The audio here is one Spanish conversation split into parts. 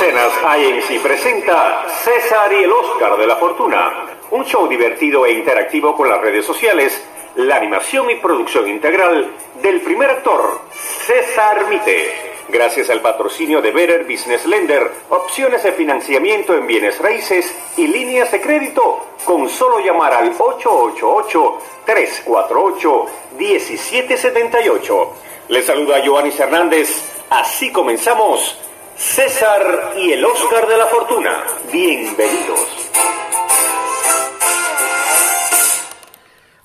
Mecenas INC presenta César y el Oscar de la Fortuna, un show divertido e interactivo con las redes sociales, la animación y producción integral del primer actor, César Mite. Gracias al patrocinio de Better Business Lender, opciones de financiamiento en bienes raíces y líneas de crédito, con solo llamar al 888-348-1778. Les saluda Joanis Hernández. Así comenzamos César y el Oscar de la Fortuna. Bienvenidos.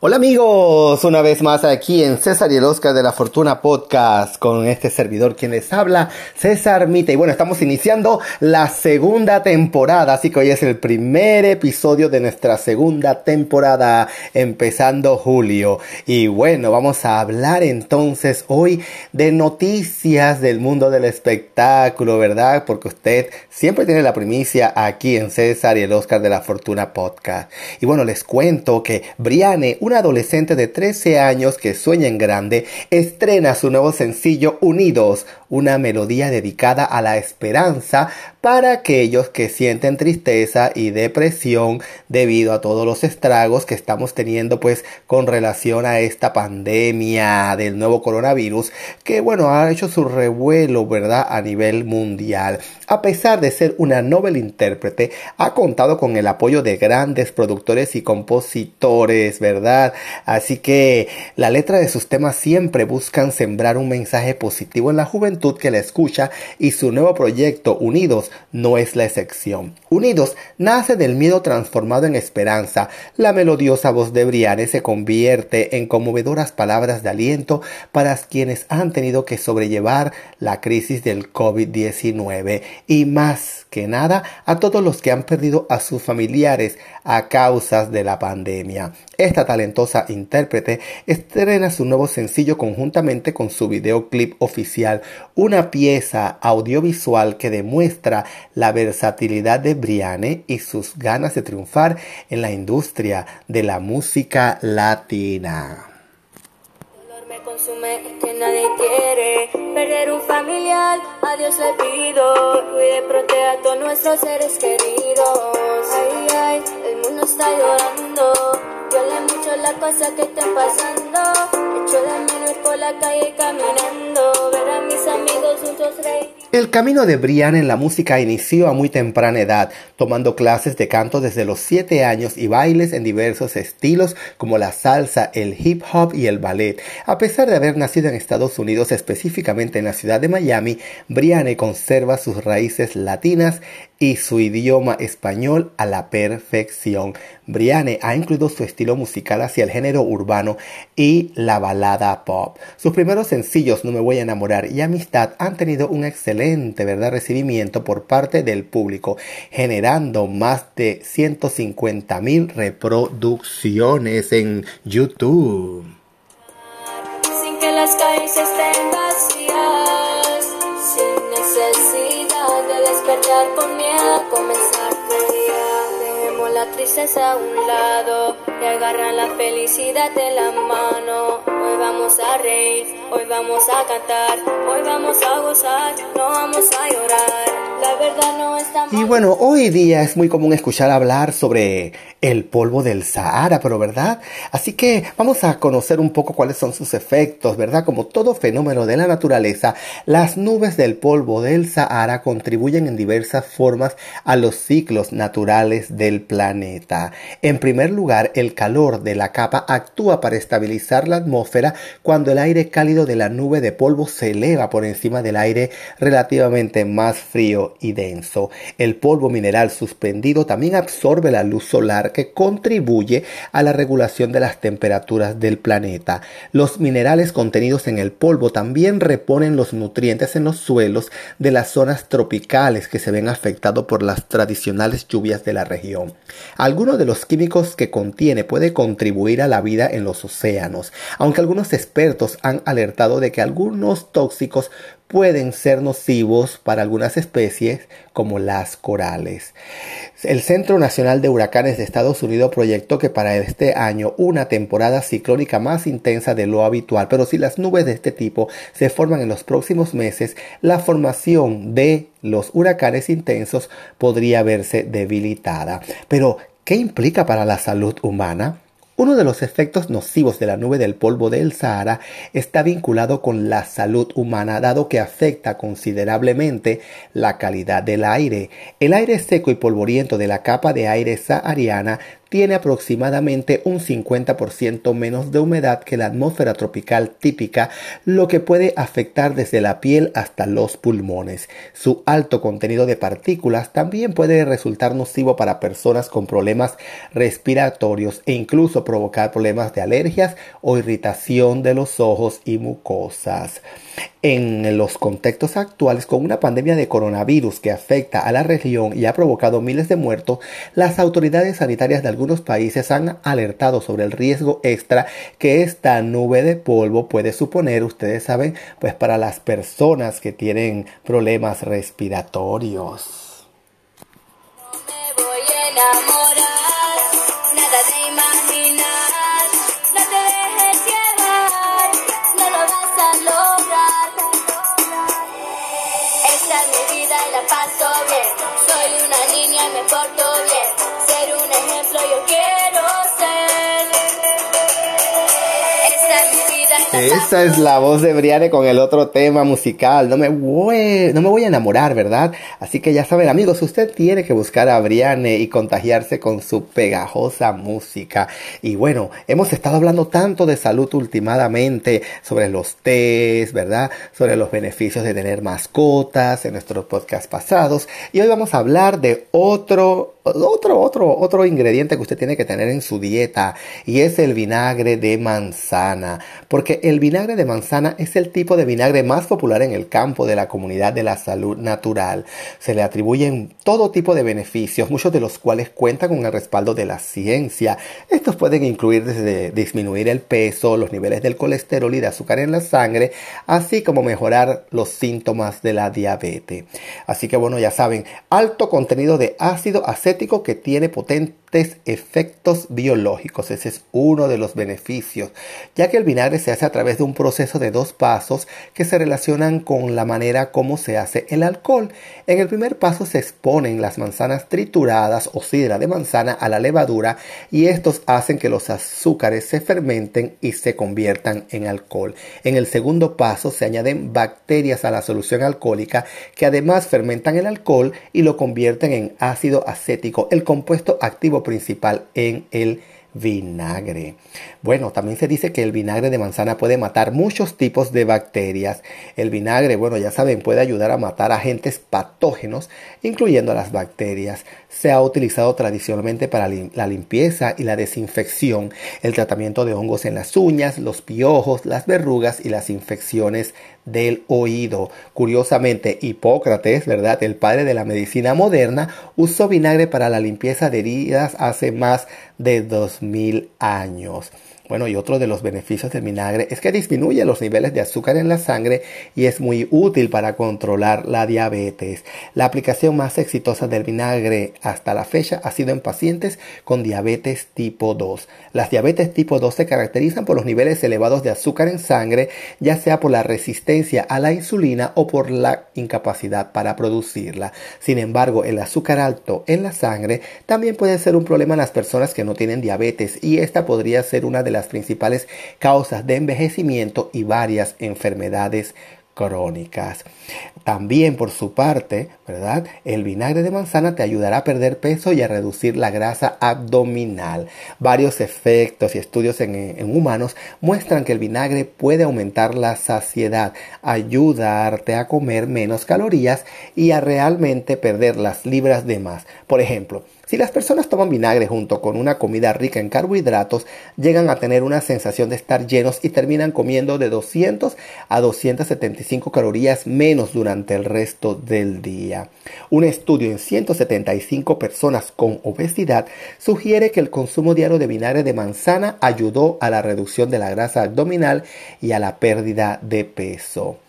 Hola amigos, una vez más aquí en César y el Oscar de la Fortuna Podcast con este servidor quien les habla, César Mite. Y bueno, estamos iniciando la segunda temporada, así que hoy es el primer episodio de nuestra segunda temporada, empezando julio. Y bueno, vamos a hablar entonces hoy de noticias del mundo del espectáculo, ¿verdad? Porque usted siempre tiene la primicia aquí en César y el Oscar de la Fortuna Podcast. Y bueno, les cuento que Briane, una adolescente de 13 años que sueña en grande, estrena su nuevo sencillo Unidos, una melodía dedicada a la esperanza para aquellos que sienten tristeza y depresión debido a todos los estragos que estamos teniendo pues con relación a esta pandemia del nuevo coronavirus que bueno ha hecho su revuelo verdad a nivel mundial. A pesar de ser una novel intérprete ha contado con el apoyo de grandes productores y compositores verdad así que la letra de sus temas siempre buscan sembrar un mensaje positivo en la juventud que la escucha y su nuevo proyecto Unidos no es la excepción. Unidos nace del miedo transformado en esperanza. La melodiosa voz de Briane se convierte en conmovedoras palabras de aliento para quienes han tenido que sobrellevar la crisis del COVID-19 y más que nada a todos los que han perdido a sus familiares a causas de la pandemia. Esta talentosa intérprete estrena su nuevo sencillo conjuntamente con su videoclip oficial, una pieza audiovisual que demuestra la versatilidad de Briane y sus ganas de triunfar en la industria de la música latina consume es que nadie quiere perder un familiar. A Dios le pido, cuide, proteja a todos nuestros seres queridos. Ay, ay, el mundo está llorando. Duele mucho las que están pasando. De por la calle caminando. Ver a mis amigos. El camino de Brian en la música inició a muy temprana edad, tomando clases de canto desde los 7 años y bailes en diversos estilos como la salsa, el hip hop y el ballet. A pesar de haber nacido en Estados Unidos, específicamente en la ciudad de Miami, Brianne conserva sus raíces latinas y su idioma español a la perfección. Brianne ha incluido su estilo musical hacia el género urbano y la balada pop. Sus primeros sencillos No me voy a enamorar y Amistad han tenido un excelente ¿verdad? recibimiento por parte del público, generando más de 150 mil reproducciones en YouTube. Sin que las calles estén vacías, sin necesidad despertar con miedo a comenzar el día. Dejemos la tristeza a un lado y agarran la felicidad de la mano. Hoy vamos a reír, hoy vamos a cantar, hoy vamos a gozar, no vamos a llorar. Y bueno, hoy día es muy común escuchar hablar sobre el polvo del Sahara, pero ¿verdad? Así que vamos a conocer un poco cuáles son sus efectos, ¿verdad? Como todo fenómeno de la naturaleza, las nubes del polvo del Sahara contribuyen en diversas formas a los ciclos naturales del planeta. En primer lugar, el calor de la capa actúa para estabilizar la atmósfera cuando el aire cálido de la nube de polvo se eleva por encima del aire relativamente más frío y denso. El polvo mineral suspendido también absorbe la luz solar que contribuye a la regulación de las temperaturas del planeta. Los minerales contenidos en el polvo también reponen los nutrientes en los suelos de las zonas tropicales que se ven afectados por las tradicionales lluvias de la región. Algunos de los químicos que contiene puede contribuir a la vida en los océanos, aunque algunos expertos han alertado de que algunos tóxicos pueden ser nocivos para algunas especies como las corales. El Centro Nacional de Huracanes de Estados Unidos proyectó que para este año una temporada ciclónica más intensa de lo habitual, pero si las nubes de este tipo se forman en los próximos meses, la formación de los huracanes intensos podría verse debilitada. Pero, ¿qué implica para la salud humana? Uno de los efectos nocivos de la nube del polvo del Sahara está vinculado con la salud humana dado que afecta considerablemente la calidad del aire. El aire seco y polvoriento de la capa de aire sahariana tiene aproximadamente un 50% menos de humedad que la atmósfera tropical típica, lo que puede afectar desde la piel hasta los pulmones. Su alto contenido de partículas también puede resultar nocivo para personas con problemas respiratorios e incluso provocar problemas de alergias o irritación de los ojos y mucosas. En los contextos actuales, con una pandemia de coronavirus que afecta a la región y ha provocado miles de muertos, las autoridades sanitarias de algunos países han alertado sobre el riesgo extra que esta nube de polvo puede suponer, ustedes saben, pues para las personas que tienen problemas respiratorios. Esa es la voz de Briane con el otro tema musical. No me voy, no me voy a enamorar, ¿verdad? Así que ya saben, amigos, usted tiene que buscar a Briane y contagiarse con su pegajosa música. Y bueno, hemos estado hablando tanto de salud últimamente, sobre los test, ¿verdad? Sobre los beneficios de tener mascotas en nuestros podcasts pasados. Y hoy vamos a hablar de otro, otro, otro, otro ingrediente que usted tiene que tener en su dieta y es el vinagre de manzana. Porque el vinagre de manzana es el tipo de vinagre más popular en el campo de la comunidad de la salud natural. Se le atribuyen todo tipo de beneficios, muchos de los cuales cuentan con el respaldo de la ciencia. Estos pueden incluir desde disminuir el peso, los niveles del colesterol y de azúcar en la sangre, así como mejorar los síntomas de la diabetes. Así que bueno, ya saben, alto contenido de ácido acético que tiene potente efectos biológicos. Ese es uno de los beneficios, ya que el vinagre se hace a través de un proceso de dos pasos que se relacionan con la manera como se hace el alcohol. En el primer paso se exponen las manzanas trituradas o sidra de manzana a la levadura y estos hacen que los azúcares se fermenten y se conviertan en alcohol. En el segundo paso se añaden bacterias a la solución alcohólica que además fermentan el alcohol y lo convierten en ácido acético, el compuesto activo principal en el vinagre. Bueno, también se dice que el vinagre de manzana puede matar muchos tipos de bacterias. El vinagre, bueno, ya saben, puede ayudar a matar agentes patógenos, incluyendo las bacterias. Se ha utilizado tradicionalmente para la limpieza y la desinfección, el tratamiento de hongos en las uñas, los piojos, las verrugas y las infecciones del oído. Curiosamente, Hipócrates, ¿verdad? El padre de la medicina moderna, usó vinagre para la limpieza de heridas hace más de dos mil años. Bueno, y otro de los beneficios del vinagre es que disminuye los niveles de azúcar en la sangre y es muy útil para controlar la diabetes. La aplicación más exitosa del vinagre hasta la fecha ha sido en pacientes con diabetes tipo 2. Las diabetes tipo 2 se caracterizan por los niveles elevados de azúcar en sangre, ya sea por la resistencia a la insulina o por la incapacidad para producirla. Sin embargo, el azúcar alto en la sangre también puede ser un problema en las personas que no tienen diabetes y esta podría ser una de las principales causas de envejecimiento y varias enfermedades crónicas. También por su parte, ¿verdad? El vinagre de manzana te ayudará a perder peso y a reducir la grasa abdominal. Varios efectos y estudios en, en, humanos muestran que el vinagre puede aumentar la saciedad, ayudarte a comer menos calorías y a realmente perder las libras de más. Por ejemplo, si las personas toman vinagre junto con una comida rica en carbohidratos, llegan a tener una sensación de estar llenos y terminan comiendo de 200 a 275 calorías menos durante el resto del día. Un estudio en 175 personas con obesidad sugiere que el consumo diario de vinagre de manzana ayudó a la reducción de la grasa abdominal y a la pérdida de peso.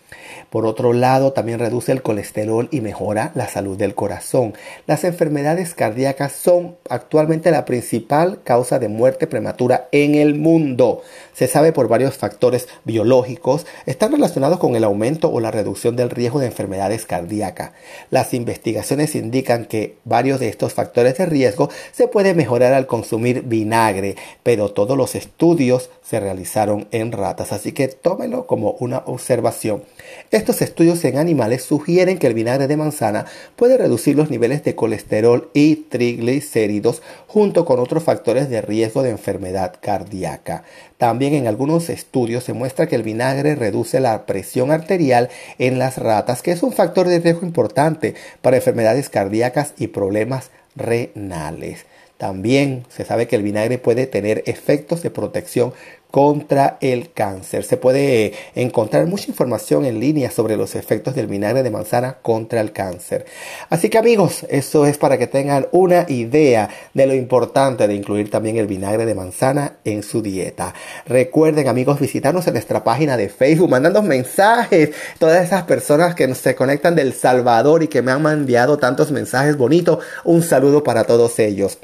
Por otro lado, también reduce el colesterol y mejora la salud del corazón. Las enfermedades cardíacas son actualmente la principal causa de muerte prematura en el mundo. Se sabe por varios factores biológicos, están relacionados con el aumento o la reducción del riesgo de enfermedades cardíacas. Las investigaciones indican que varios de estos factores de riesgo se pueden mejorar al consumir vinagre, pero todos los estudios se realizaron en ratas, así que tómelo como una observación. Estos estudios en animales sugieren que el vinagre de manzana puede reducir los niveles de colesterol y triglicéridos junto con otros factores de riesgo de enfermedad cardíaca. También en algunos estudios se muestra que el vinagre reduce la presión arterial en las ratas, que es un factor de riesgo importante para enfermedades cardíacas y problemas renales. También se sabe que el vinagre puede tener efectos de protección contra el cáncer. Se puede encontrar mucha información en línea sobre los efectos del vinagre de manzana contra el cáncer. Así que amigos, eso es para que tengan una idea de lo importante de incluir también el vinagre de manzana en su dieta. Recuerden amigos visitarnos en nuestra página de Facebook, mandando mensajes, todas esas personas que se conectan del Salvador y que me han enviado tantos mensajes bonitos. Un saludo para todos ellos.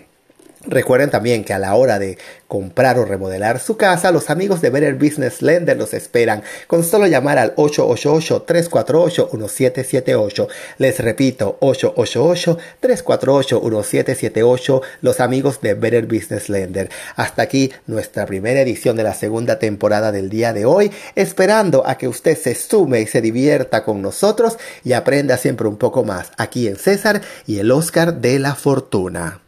Recuerden también que a la hora de comprar o remodelar su casa, los amigos de Better Business Lender los esperan con solo llamar al 888-348-1778. Les repito, 888-348-1778, los amigos de Better Business Lender. Hasta aquí nuestra primera edición de la segunda temporada del día de hoy, esperando a que usted se sume y se divierta con nosotros y aprenda siempre un poco más aquí en César y el Oscar de la Fortuna.